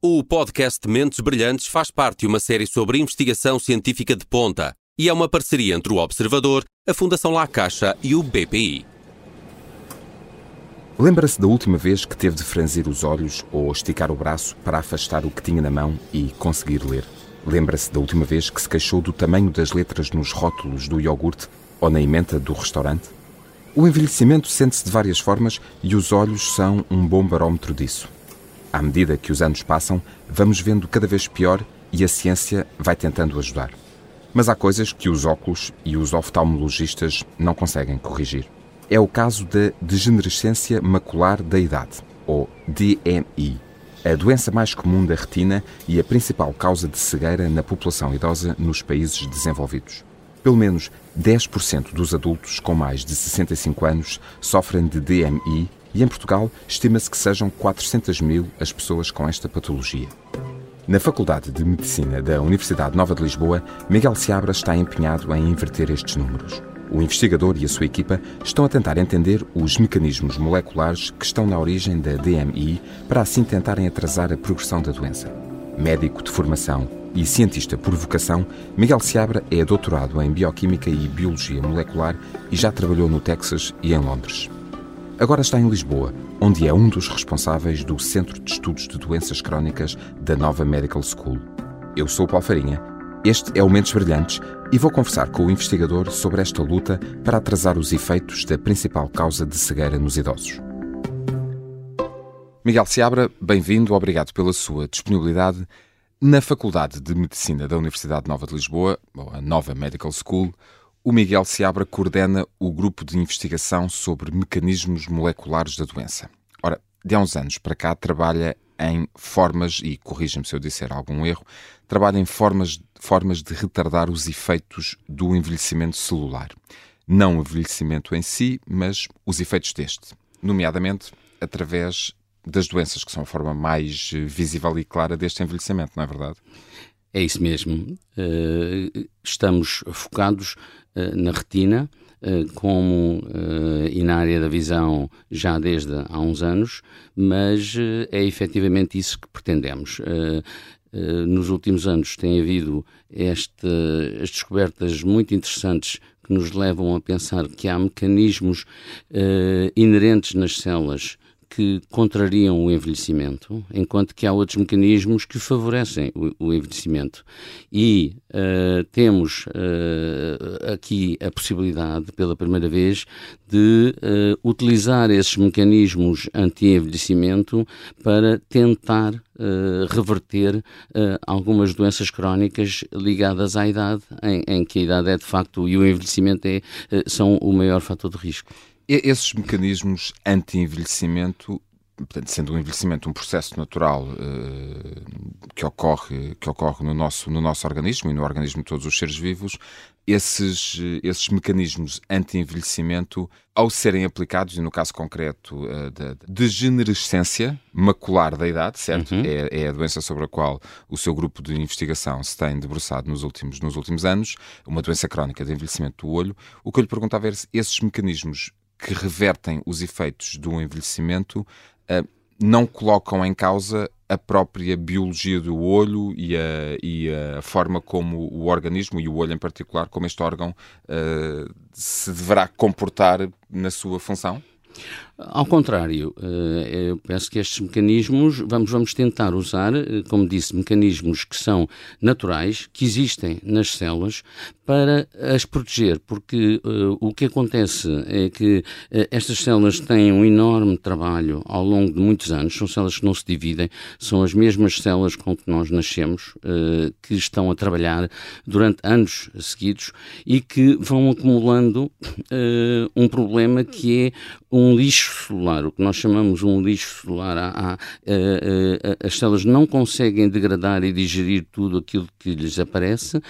O podcast Mentes Brilhantes faz parte de uma série sobre investigação científica de ponta e é uma parceria entre o Observador, a Fundação La Caixa e o BPI. Lembra-se da última vez que teve de franzir os olhos ou esticar o braço para afastar o que tinha na mão e conseguir ler? Lembra-se da última vez que se queixou do tamanho das letras nos rótulos do iogurte ou na emenda do restaurante? O envelhecimento sente-se de várias formas e os olhos são um bom barómetro disso. À medida que os anos passam, vamos vendo cada vez pior e a ciência vai tentando ajudar. Mas há coisas que os óculos e os oftalmologistas não conseguem corrigir. É o caso da degenerescência macular da idade, ou DMI, a doença mais comum da retina e a principal causa de cegueira na população idosa nos países desenvolvidos. Pelo menos 10% dos adultos com mais de 65 anos sofrem de DMI e em Portugal estima-se que sejam 400 mil as pessoas com esta patologia. Na Faculdade de Medicina da Universidade Nova de Lisboa, Miguel Seabra está empenhado em inverter estes números. O investigador e a sua equipa estão a tentar entender os mecanismos moleculares que estão na origem da DMI para assim tentarem atrasar a progressão da doença. Médico de formação e cientista por vocação, Miguel Seabra é doutorado em Bioquímica e Biologia Molecular e já trabalhou no Texas e em Londres. Agora está em Lisboa, onde é um dos responsáveis do Centro de Estudos de Doenças Crónicas da Nova Medical School. Eu sou o Paulo Farinha este é o Mentes Brilhantes e vou conversar com o investigador sobre esta luta para atrasar os efeitos da principal causa de cegueira nos idosos. Miguel Seabra, bem-vindo, obrigado pela sua disponibilidade. Na Faculdade de Medicina da Universidade Nova de Lisboa, ou a Nova Medical School, o Miguel Seabra coordena o grupo de investigação sobre mecanismos moleculares da doença. Ora, de há uns anos para cá trabalha em formas, e corrija-me se eu disser algum erro, trabalha em formas, formas de retardar os efeitos do envelhecimento celular. Não o envelhecimento em si, mas os efeitos deste, nomeadamente através das doenças, que são a forma mais visível e clara deste envelhecimento, não é verdade? É isso mesmo. Uh, estamos focados na retina, uh, como e na área da visão já desde há uns anos, mas é efetivamente isso que pretendemos. Eh, nos últimos anos tem havido esta, as descobertas muito interessantes que nos levam a pensar que há mecanismos inerentes nas células que contrariam o envelhecimento, enquanto que há outros mecanismos que favorecem o, o envelhecimento. E uh, temos uh, aqui a possibilidade, pela primeira vez, de uh, utilizar esses mecanismos anti-envelhecimento para tentar reverter algumas doenças crónicas ligadas à idade, em, em, que a idade é de facto e o envelhecimento é, são o maior fator de risco. Esses mecanismos anti-envelhecimento, portanto, sendo o envelhecimento um processo natural uh, que, ocorre, que ocorre no nosso, no nosso organismo e no organismo de todos os seres vivos, esses, esses mecanismos anti-envelhecimento, ao serem aplicados, e no caso concreto uh, da degenerescência macular da idade, certo? Uhum. É, é, a doença sobre a qual o seu grupo de investigação se tem debruçado nos últimos, nos últimos anos, uma doença crónica de envelhecimento do olho. O que eu lhe perguntava era se esses mecanismos que revertem os efeitos do envelhecimento uh, não colocam em causa a própria biologia do olho e a, e a, forma como o organismo, e o olho em particular, como este órgão uh, se deverá comportar na sua função? Ao contrário, eh, eu penso que estes mecanismos, vamos, vamos tentar usar, eh, como disse, mecanismos que são naturais, que existem nas células, para as proteger, porque uh, o que acontece é que estas células têm um enorme trabalho ao longo de muitos anos, são células que não se dividem, são as mesmas células com que nós nascemos, que estão a trabalhar durante anos seguidos e que vão acumulando um problema que é um lixo celular, o que nós chamamos um lixo celular. Há, há, as células não conseguem degradar e digerir tudo aquilo que lhes aparece,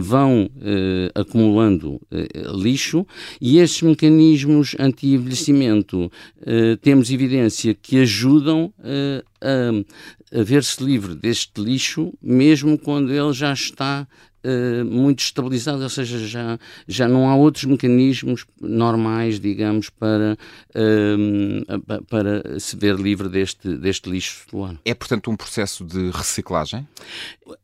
vão eh, acumulando eh, lixo e estes mecanismos anti-envelhecimento eh, temos evidência que ajudam a, a ver-se livre deste lixo, mesmo quando ele já está Uh, muito estabilizado, ou seja, já, já não há outros mecanismos normais, digamos, para, uh, para se ver livre deste, deste lixo solar. É, portanto, um processo de reciclagem?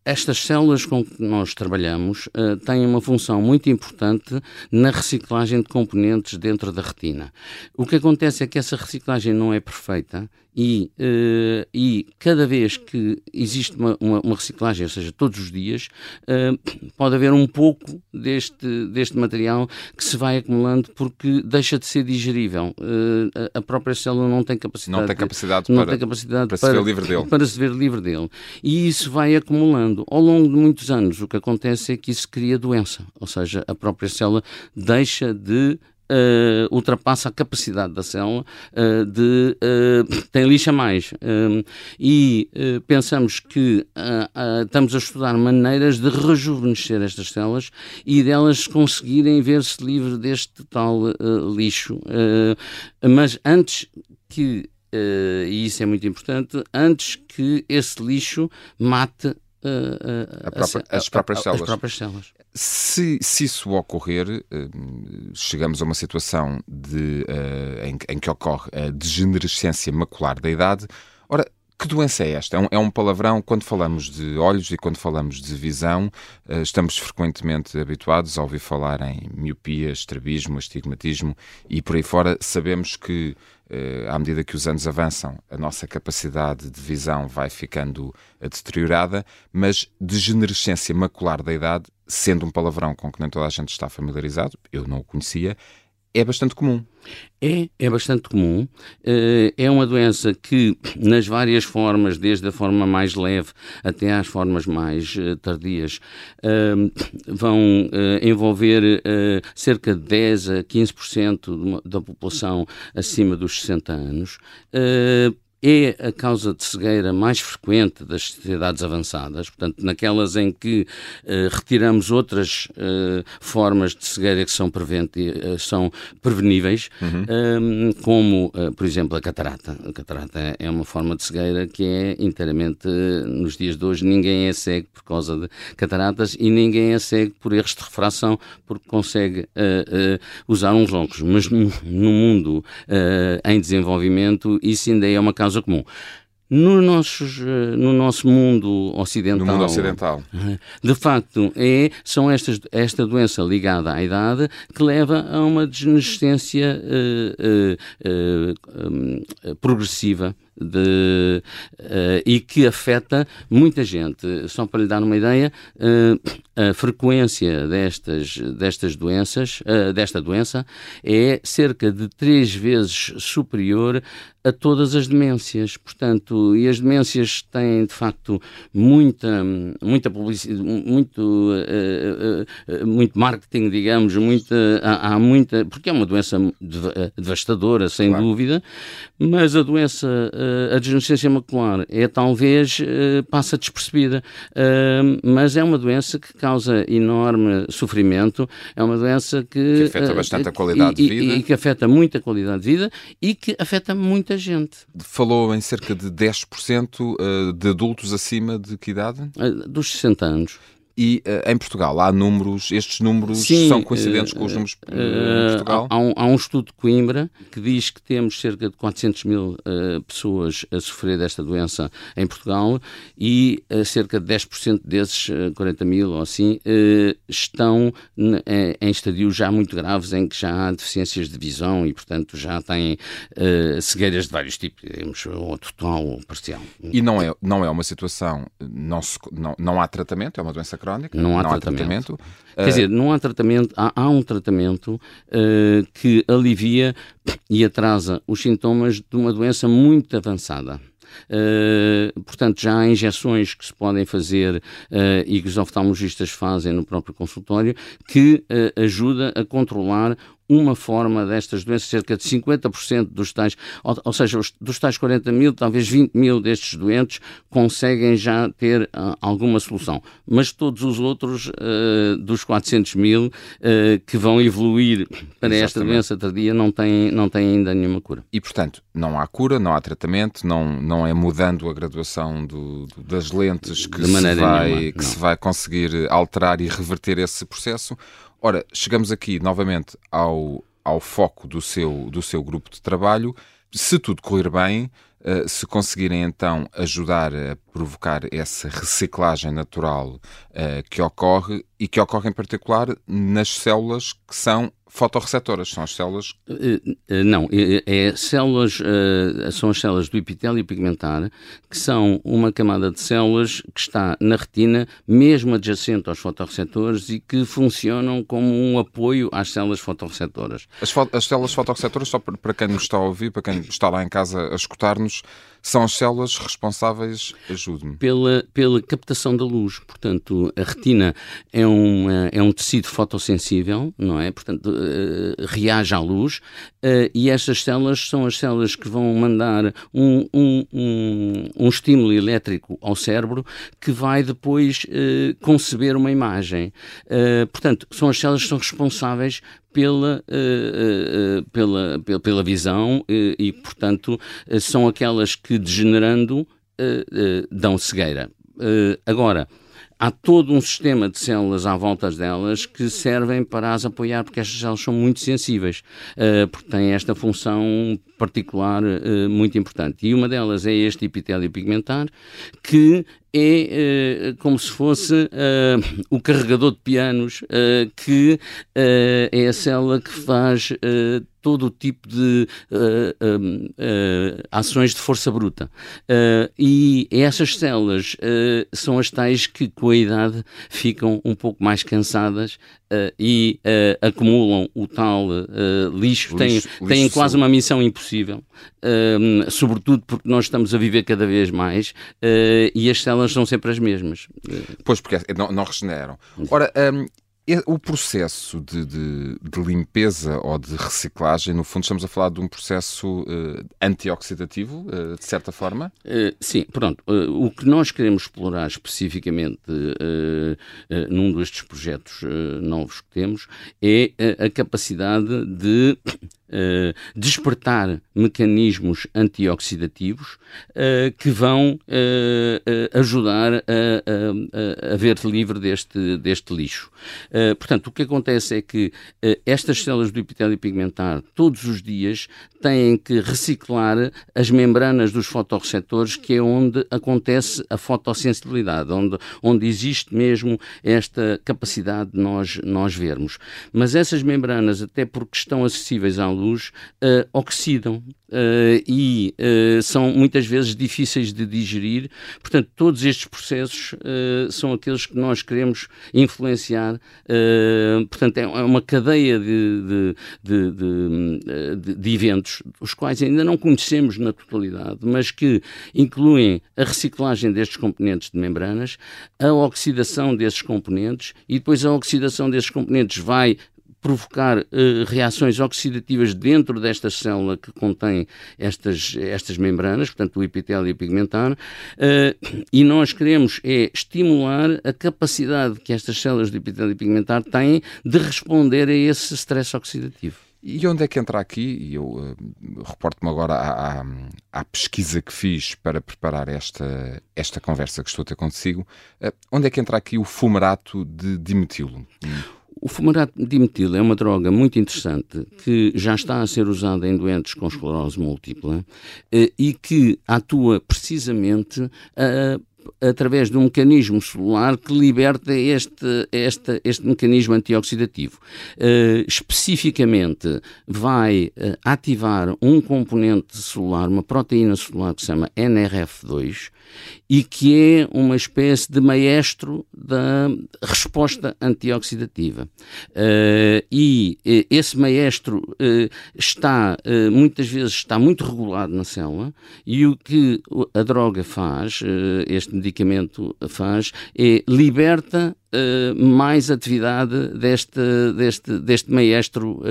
Estas células com que nós trabalhamos uh, têm uma função muito importante na reciclagem de componentes dentro da retina. O que acontece é que essa reciclagem não é perfeita e, uh, e cada vez que existe uma, uma, uma, reciclagem, ou seja, todos os dias, uh, pode haver um pouco deste, deste material que se vai acumulando porque deixa de ser digerível. Uh, a, própria célula não tem capacidade, não tem capacidade, não para, tem capacidade para, para, se ver livre dele. para se ver livre dele. E isso vai acumulando. Ao longo de muitos anos, o que acontece é que isso cria doença, ou seja, a própria célula deixa de Uh, ultrapassa a capacidade da célula uh, de uh, tem lixa mais e pensamos que estamos a estudar maneiras de rejuvenescer estas células e delas conseguirem ver-se livre deste tal lixo mas antes que e isso é muito importante antes que esse lixo mate própria, as, próprias células. as próprias células. Se, se isso ocorrer, eh, chegamos a uma situação de, uh, em, em, que ocorre a degenerescência macular da idade. Ora, que doença é esta? É um, é um, palavrão. Quando falamos de olhos e quando falamos de visão, uh, estamos frequentemente habituados a ouvir falar em miopia, estrabismo, astigmatismo e por aí fora. Sabemos que eh, à medida que os anos avançam, a nossa capacidade de visão vai ficando eh, deteriorada, mas degenerescência macular da idade, sendo um palavrão com que nem toda a gente está familiarizado, eu não o conhecia, é bastante comum. É, é bastante comum. Eh, é uma doença que, nas várias formas, desde a forma mais leve até às formas mais eh, tardias, ehm, vão eh, envolver cerca de 10 a 15% da população acima dos 60 anos é a causa de cegueira mais frequente das sociedades avançadas, portanto, naquelas em que uh, retiramos outras uh, formas de cegueira que são, uh, são preveníveis, uhum. como, por exemplo, a catarata. A catarata é uma forma de cegueira que é inteiramente, nos dias de hoje, ninguém é cego por causa de cataratas e ninguém é cego por erros de refração, porque consegue usar uns óculos. Mas no, no mundo em desenvolvimento, isso ainda é uma causa causa comum. No, nossos, eh, no nosso mundo ocidental, no mundo ocidental, de facto, é, são estas, esta doença ligada à idade que leva a uma desnecessência uh, uh, uh, progressiva de, uh, e que afeta muita gente. Só para lhe dar uma ideia, uh, a frequência destas, destas doenças, uh, desta doença, é cerca de três vezes superior a todas as demências. Portanto, e as demências têm de facto muita, muita publicidade, muito, muito marketing, digamos, muita, há, há, muita, porque é uma doença devastadora, sem claro. dúvida, mas a doença a degenerescência macular é talvez uh, passa despercebida, uh, mas é uma doença que causa enorme sofrimento, é uma doença que, que afeta bastante a qualidade e, de vida e, e que afeta muito a qualidade de vida e que afeta muita gente. Falou em cerca de 10% de adultos acima de que idade? Dos 60 anos. E uh, em Portugal há números, estes números Sim, são coincidentes uh, com os números uh, em Portugal? Há um, há, um, estudo de Coimbra que diz que temos cerca de 400 mil pessoas a sofrer desta doença em Portugal e cerca de 10% desses, 40 mil ou assim, estão em estadios já muito graves em que já há deficiências de visão e, portanto, já têm cegueiras de vários tipos, digamos, ou total ou parcial. E não é, não é uma situação, não, se, não, não há tratamento, é uma doença crónica, não há, não tratamento. há tratamento. Quer uh... dizer, não há tratamento, há, há um tratamento uh, que alivia e atrasa os sintomas de uma doença muito avançada. Uh, portanto, já há injeções que se podem fazer uh, e que os oftalmologistas fazem no próprio consultório que uh, ajuda a controlar uma forma destas doenças, cerca de 50% dos tais, ou, ou seja, os, dos tais 40 mil, talvez 20 mil destes doentes conseguem já ter uh, alguma solução. Mas todos os outros, uh, dos 400 mil, uh, que vão evoluir para Exatamente. esta doença tardia, não têm, não têm ainda nenhuma cura. E, portanto, não há cura, não há tratamento, não, não é mudando a graduação do, do, das lentes que, se vai, que se vai conseguir alterar e reverter esse processo. Ora, chegamos aqui novamente ao, ao foco do seu, do seu grupo de trabalho. Se tudo correr bem, uh, se conseguirem então ajudar a provocar essa reciclagem natural uh, que ocorre e que ocorre em particular nas células que são fotorreceptoras, são as células. Uh, não, é, é células, são as células do epitélio pigmentar, que são uma camada de células que está na retina, mesmo adjacente aos fotorreceptores e que funcionam como um apoio às células fotorreceptoras. As, fo as células fotorreceptoras, só para quem nos está a ouvir, para quem está lá em casa a escutar-nos, são as células responsáveis, ajude-me. Pela, pela captação da luz. Portanto, a retina é um, é um tecido fotossensível, não é? Portanto, uh, reage à luz uh, e estas células são as células que vão mandar um, um, um, um estímulo elétrico ao cérebro que vai depois uh, conceber uma imagem. portanto, são as células que são responsáveis uh, uh, pela, pela, pela, visão e, portanto, são aquelas que, degenerando, dão cegueira. agora, há todo um sistema de células à volta delas que servem para as apoiar, porque estas células são muito sensíveis, porque têm esta função particular muito importante. E uma delas é este epitélio pigmentar, que é uh, como se fosse uh, o carregador de pianos, uh, que é a célula que faz todo o tipo de ações de força bruta. e essas células são as tais que, com a idade, ficam um pouco mais cansadas e acumulam o tal lixo, lixo, têm, têm quase uma missão impossível, sobretudo porque nós estamos a viver cada vez mais e as células são sempre as mesmas. Pois, porque é, não, não regeneram. Ora, um, o processo de, de, de, limpeza ou de reciclagem, no fundo, estamos a falar de um processo uh, antioxidativo, uh, de certa forma? Uh, sim, pronto. o que nós queremos explorar especificamente num destes projetos novos que temos é a capacidade de Uh, despertar mecanismos antioxidativos uh, que vão uh, ajudar a, a, a ver-te livre deste, deste lixo. portanto, o que acontece é que estas células do epitélio pigmentar, todos os dias, têm que reciclar as membranas dos fotorreceptores, que é onde acontece a fotossensibilidade, onde, onde existe mesmo esta capacidade de nós, nós vermos. Mas essas membranas, até porque estão acessíveis à luz, uh, oxidam uh, e uh, são muitas vezes difíceis de digerir. Portanto, todos estes processos são aqueles que nós queremos influenciar. portanto, é uma cadeia de, de, de, de, eventos, os quais ainda não conhecemos na totalidade, mas que incluem a reciclagem destes componentes de membranas, a oxidação desses componentes e depois a oxidação desses componentes vai provocar uh, reações oxidativas dentro desta célula que contém estas, estas membranas, portanto o epitélio pigmentar, uh, e nós queremos é estimular a capacidade que estas células de epitélio pigmentar têm de responder a esse stress oxidativo. E onde é que entra aqui, e eu uh, reporto-me agora à, à, à, pesquisa que fiz para preparar esta, esta conversa que estou a ter consigo, uh, onde é que entra aqui o fumarato de dimetilo? O fumarato dimetil é uma droga muito interessante que já está a ser usada em doentes com esclerose múltipla eh, e que atua precisamente a através de um mecanismo celular que liberta este, este, este mecanismo antioxidativo. Uh, especificamente, vai uh, ativar um componente celular, uma proteína celular que se chama NRF2, e que é uma espécie de maestro da resposta antioxidativa. Uh, e uh, esse maestro uh, está, muitas vezes, está muito regulado na célula e o que a droga faz, este medicamento faz, é liberta mais atividade deste, deste, deste maestro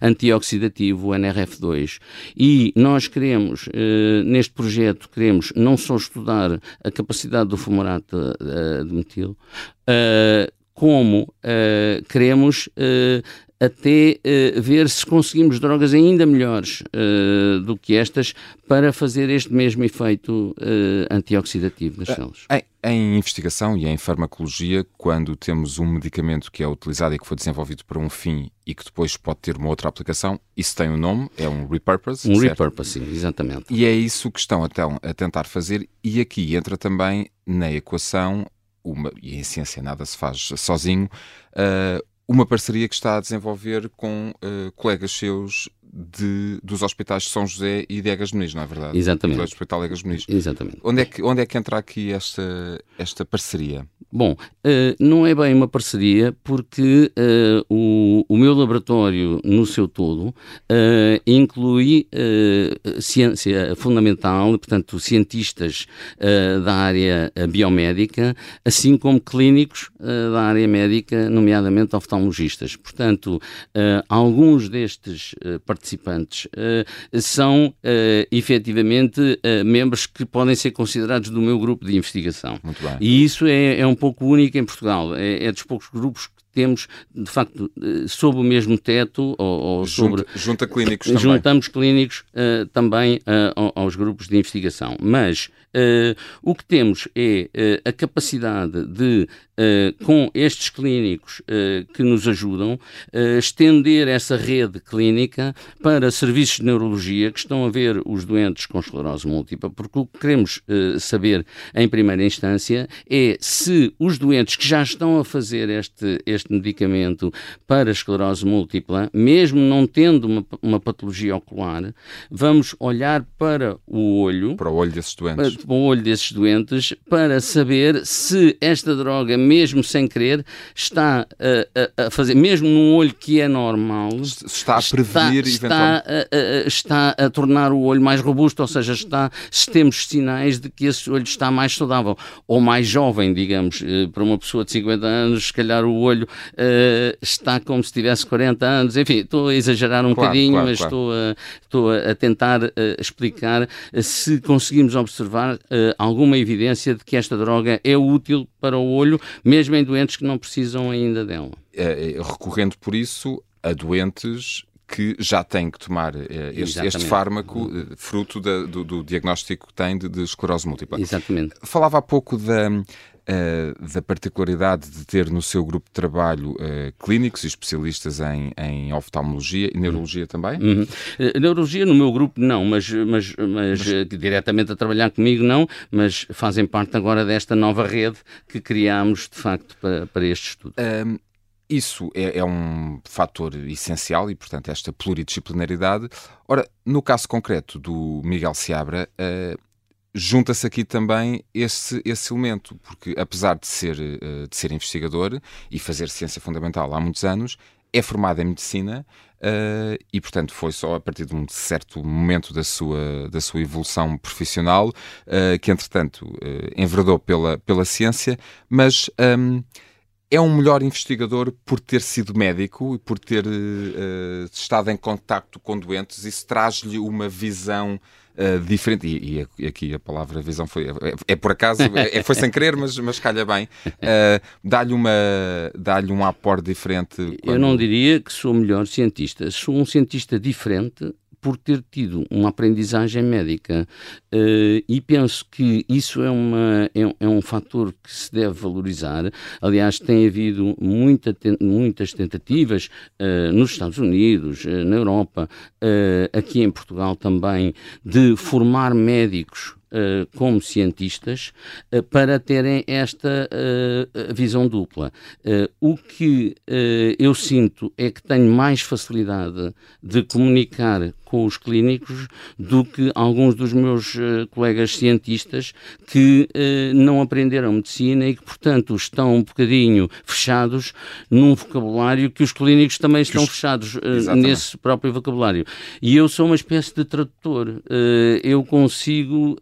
antioxidativo, NRF2. E nós queremos, neste projeto, queremos não só estudar a capacidade do fumorato de metil, como queremos até uh, ver se conseguimos drogas ainda melhores uh, do que estas para fazer este mesmo efeito uh, antioxidativo nas células. Em, em, investigação e em farmacologia, quando temos um medicamento que é utilizado e que foi desenvolvido para um fim e que depois pode ter uma outra aplicação, isso tem um nome, é um repurpose. Um certo? repurposing, exatamente. E é isso que estão a tentar fazer, e aqui entra também na equação, uma, e em ciência nada se faz sozinho, uh, uma parceria que está a desenvolver com uh, colegas seus de, dos hospitais de São José e de Egas Muniz, não é verdade? Exatamente. Do Hospital Egas Muniz. Exatamente. Onde é que, onde é que entra aqui esta, esta parceria? Bom, uh, não é bem uma parceria porque uh, o, o meu laboratório, no seu todo, uh, inclui ciência fundamental, portanto, cientistas da área biomédica, assim como clínicos da área médica, nomeadamente oftalmologistas. Portanto, alguns destes participantes são efetivamente membros que podem ser considerados do meu grupo de investigação. Muito bem. E isso é, é um pouco única em Portugal. É, é dos poucos grupos que temos, de facto, eh, sob o mesmo teto ou, ou sobre... Junta, junta clínicos também. Juntamos clínicos uh, também uh, aos grupos de investigação. Mas uh, o que temos é a capacidade de, com estes clínicos que nos ajudam, estender essa rede clínica para serviços de neurologia que estão a ver os doentes com esclerose múltipla, porque o que queremos saber em primeira instância é se os doentes que já estão a fazer este, este este medicamento para esclerose múltipla, mesmo não tendo uma, uma patologia ocular, vamos olhar para o olho. Para o olho desses doentes. Para, para o olho desses doentes, para saber se esta droga, mesmo sem querer, está a, a, fazer, mesmo num olho que é normal, está a prevenir está, está a, está a tornar o olho mais robusto, ou seja, está, se temos sinais de que esse olho está mais saudável ou mais jovem, digamos, eh, para uma pessoa de 50 anos, se calhar o olho uh, está como se tivesse 40 anos. Enfim, estou a exagerar um claro, bocadinho, claro, mas claro. Estou, a, estou a tentar uh, explicar se conseguimos observar alguma evidência de que esta droga é útil para o olho, mesmo em doentes que não precisam ainda dela. É, recorrendo por isso a doentes que já têm que tomar este, este, fármaco fruto da, do, do, diagnóstico que têm de, de esclerose múltipla. Exatamente. Falava há pouco da, uh, da particularidade de ter no seu grupo de trabalho uh, clínicos e especialistas em, em oftalmologia e neurologia uhum. também? Uhum. Uh, neurologia no meu grupo não, mas, mas, mas, mas... diretamente a trabalhar comigo não, mas fazem parte agora desta nova rede que criámos de facto para, para este estudo. Um, isso é, é, um fator essencial e, portanto, esta pluridisciplinaridade. Ora, no caso concreto do Miguel Seabra, uh, junta-se aqui também esse, esse elemento, porque apesar de ser, eh, de ser investigador e fazer ciência fundamental há muitos anos, é formado em medicina uh, e, portanto, foi só a partir de um certo momento da sua, da sua evolução profissional uh, que, entretanto, uh, enverdou pela, pela ciência, mas. Um, é um melhor investigador por ter sido médico e por ter estado em contacto com doentes. Isso traz-lhe uma visão uh, diferente. E, e, aqui a palavra visão foi. É, é por acaso, é, foi sem querer, mas, mas calha bem. Uh, dá-lhe dá-lhe um aporte diferente. Quando... Eu não diria que sou melhor cientista. Sou um cientista diferente por ter tido uma aprendizagem médica. Uh, e penso que isso é, uma, é, é, um fator que se deve valorizar. Aliás, tem havido muita, muitas tentativas uh, nos Estados Unidos, uh, na Europa, aqui em Portugal também, de formar médicos como cientistas para terem esta visão dupla. o que eu sinto é que tenho mais facilidade de comunicar com os clínicos do que alguns dos meus uh, colegas cientistas que uh, não aprenderam medicina e que, portanto, estão um bocadinho fechados num vocabulário que os clínicos também estão os... fechados uh, nesse próprio vocabulário. E eu sou uma espécie de tradutor. eu consigo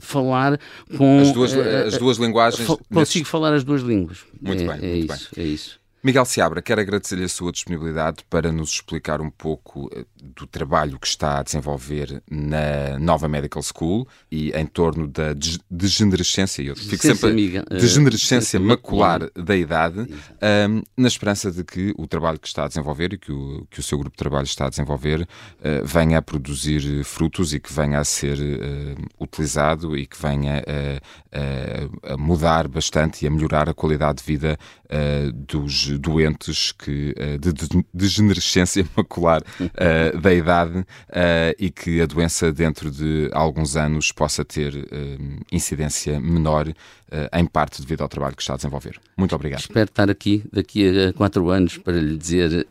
falar com. As duas, as duas linguagens. Consigo nesses... falar as duas línguas. Muito é, bem. É muito isso, bem. é isso. Miguel Seabra, quero agradecer-lhe a sua disponibilidade para nos explicar um pouco eh, do trabalho que está a desenvolver na nova Medical School e em torno da degenerescência, eu fico sempre amiga, eh, degenerescência uh, macular. macular da idade, um, na esperança de que o trabalho que está a desenvolver e que o, que o seu grupo de trabalho está a desenvolver uh, venha a produzir frutos e que venha a ser uh, utilizado e que venha a, a, mudar bastante e a melhorar a qualidade de vida dos doentes que, uh, de, de degenerescência macular uh, da idade uh, e que a doença dentro de alguns anos possa ter incidência menor, em parte devido ao trabalho que está a desenvolver. Muito obrigado. Espero estar aqui daqui a quatro anos para lhe dizer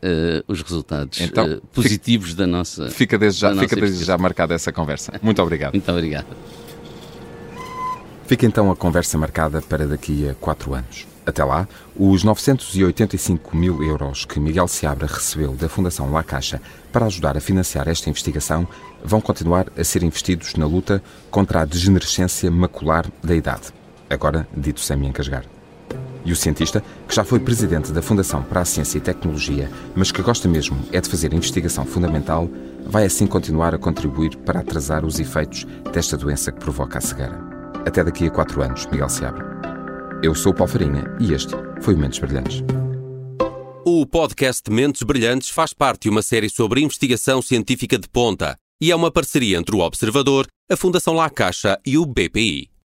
os resultados então, positivos fica, da nossa. Fica desde já, fica desde já marcada essa conversa. Muito obrigado. Muito obrigado. Fica então a conversa marcada para daqui a quatro anos. Até lá, os 985 mil euros que Miguel Seabra recebeu da Fundação La Caixa para ajudar a financiar esta investigação vão continuar a ser investidos na luta contra a degenerescência macular da idade, agora dito sem me encasgar. E o cientista, que já foi presidente da Fundação para a Ciência e Tecnologia, mas que gosta mesmo é de fazer investigação fundamental, vai assim continuar a contribuir para atrasar os efeitos desta doença que provoca a cegueira. Até daqui a quatro anos, Miguel Seabra. Eu sou o Paulo Farinha e este foi o Mentes Brilhantes. O podcast Mentes Brilhantes faz parte de uma série sobre investigação científica de ponta e é uma parceria entre o Observador, a Fundação La Caixa e o BPI.